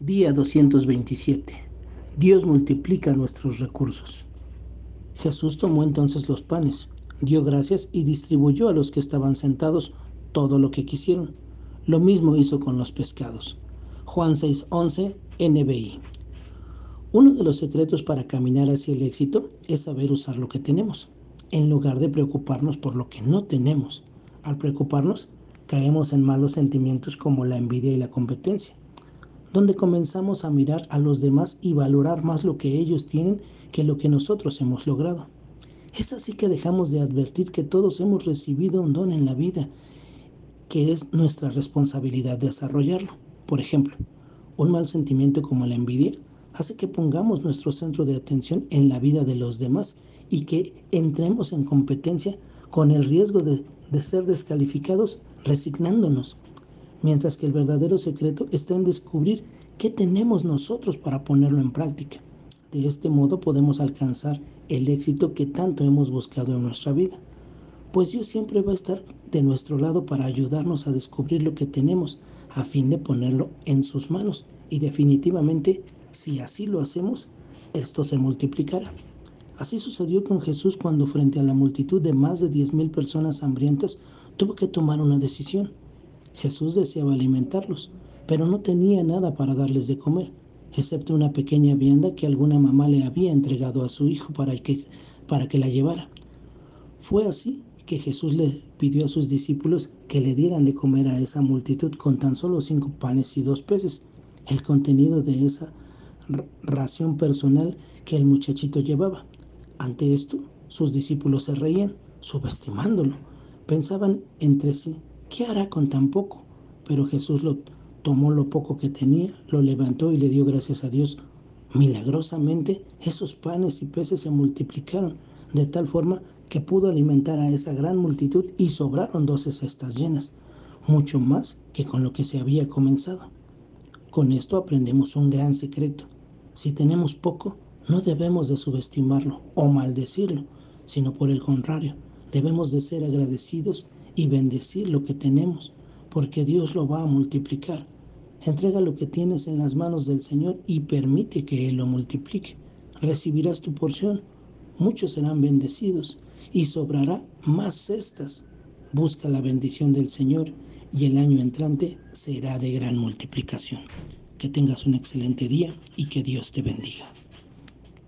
Día 227. Dios multiplica nuestros recursos. Jesús tomó entonces los panes, dio gracias y distribuyó a los que estaban sentados todo lo que quisieron. Lo mismo hizo con los pescados. Juan 6:11 NBI. Uno de los secretos para caminar hacia el éxito es saber usar lo que tenemos, en lugar de preocuparnos por lo que no tenemos. Al preocuparnos, caemos en malos sentimientos como la envidia y la competencia donde comenzamos a mirar a los demás y valorar más lo que ellos tienen que lo que nosotros hemos logrado. Es así que dejamos de advertir que todos hemos recibido un don en la vida, que es nuestra responsabilidad desarrollarlo. Por ejemplo, un mal sentimiento como la envidia hace que pongamos nuestro centro de atención en la vida de los demás y que entremos en competencia con el riesgo de, de ser descalificados resignándonos mientras que el verdadero secreto está en descubrir qué tenemos nosotros para ponerlo en práctica. De este modo podemos alcanzar el éxito que tanto hemos buscado en nuestra vida, pues Dios siempre va a estar de nuestro lado para ayudarnos a descubrir lo que tenemos a fin de ponerlo en sus manos y definitivamente si así lo hacemos, esto se multiplicará. Así sucedió con Jesús cuando frente a la multitud de más de 10.000 personas hambrientas tuvo que tomar una decisión Jesús deseaba alimentarlos, pero no tenía nada para darles de comer, excepto una pequeña vianda que alguna mamá le había entregado a su hijo para que, para que la llevara. Fue así que Jesús le pidió a sus discípulos que le dieran de comer a esa multitud con tan solo cinco panes y dos peces, el contenido de esa ración personal que el muchachito llevaba. Ante esto, sus discípulos se reían, subestimándolo. Pensaban entre sí, ¿qué hará con tan poco? Pero Jesús lo tomó lo poco que tenía, lo levantó y le dio gracias a Dios. Milagrosamente, esos panes y peces se multiplicaron de tal forma que pudo alimentar a esa gran multitud y sobraron doce cestas llenas, mucho más que con lo que se había comenzado. Con esto aprendemos un gran secreto. Si tenemos poco, no debemos de subestimarlo o maldecirlo, sino por el contrario, debemos de ser agradecidos y bendecir lo que tenemos, porque Dios lo va a multiplicar. Entrega lo que tienes en las manos del Señor y permite que Él lo multiplique. Recibirás tu porción, muchos serán bendecidos y sobrará más cestas. Busca la bendición del Señor y el año entrante será de gran multiplicación. Que tengas un excelente día y que Dios te bendiga.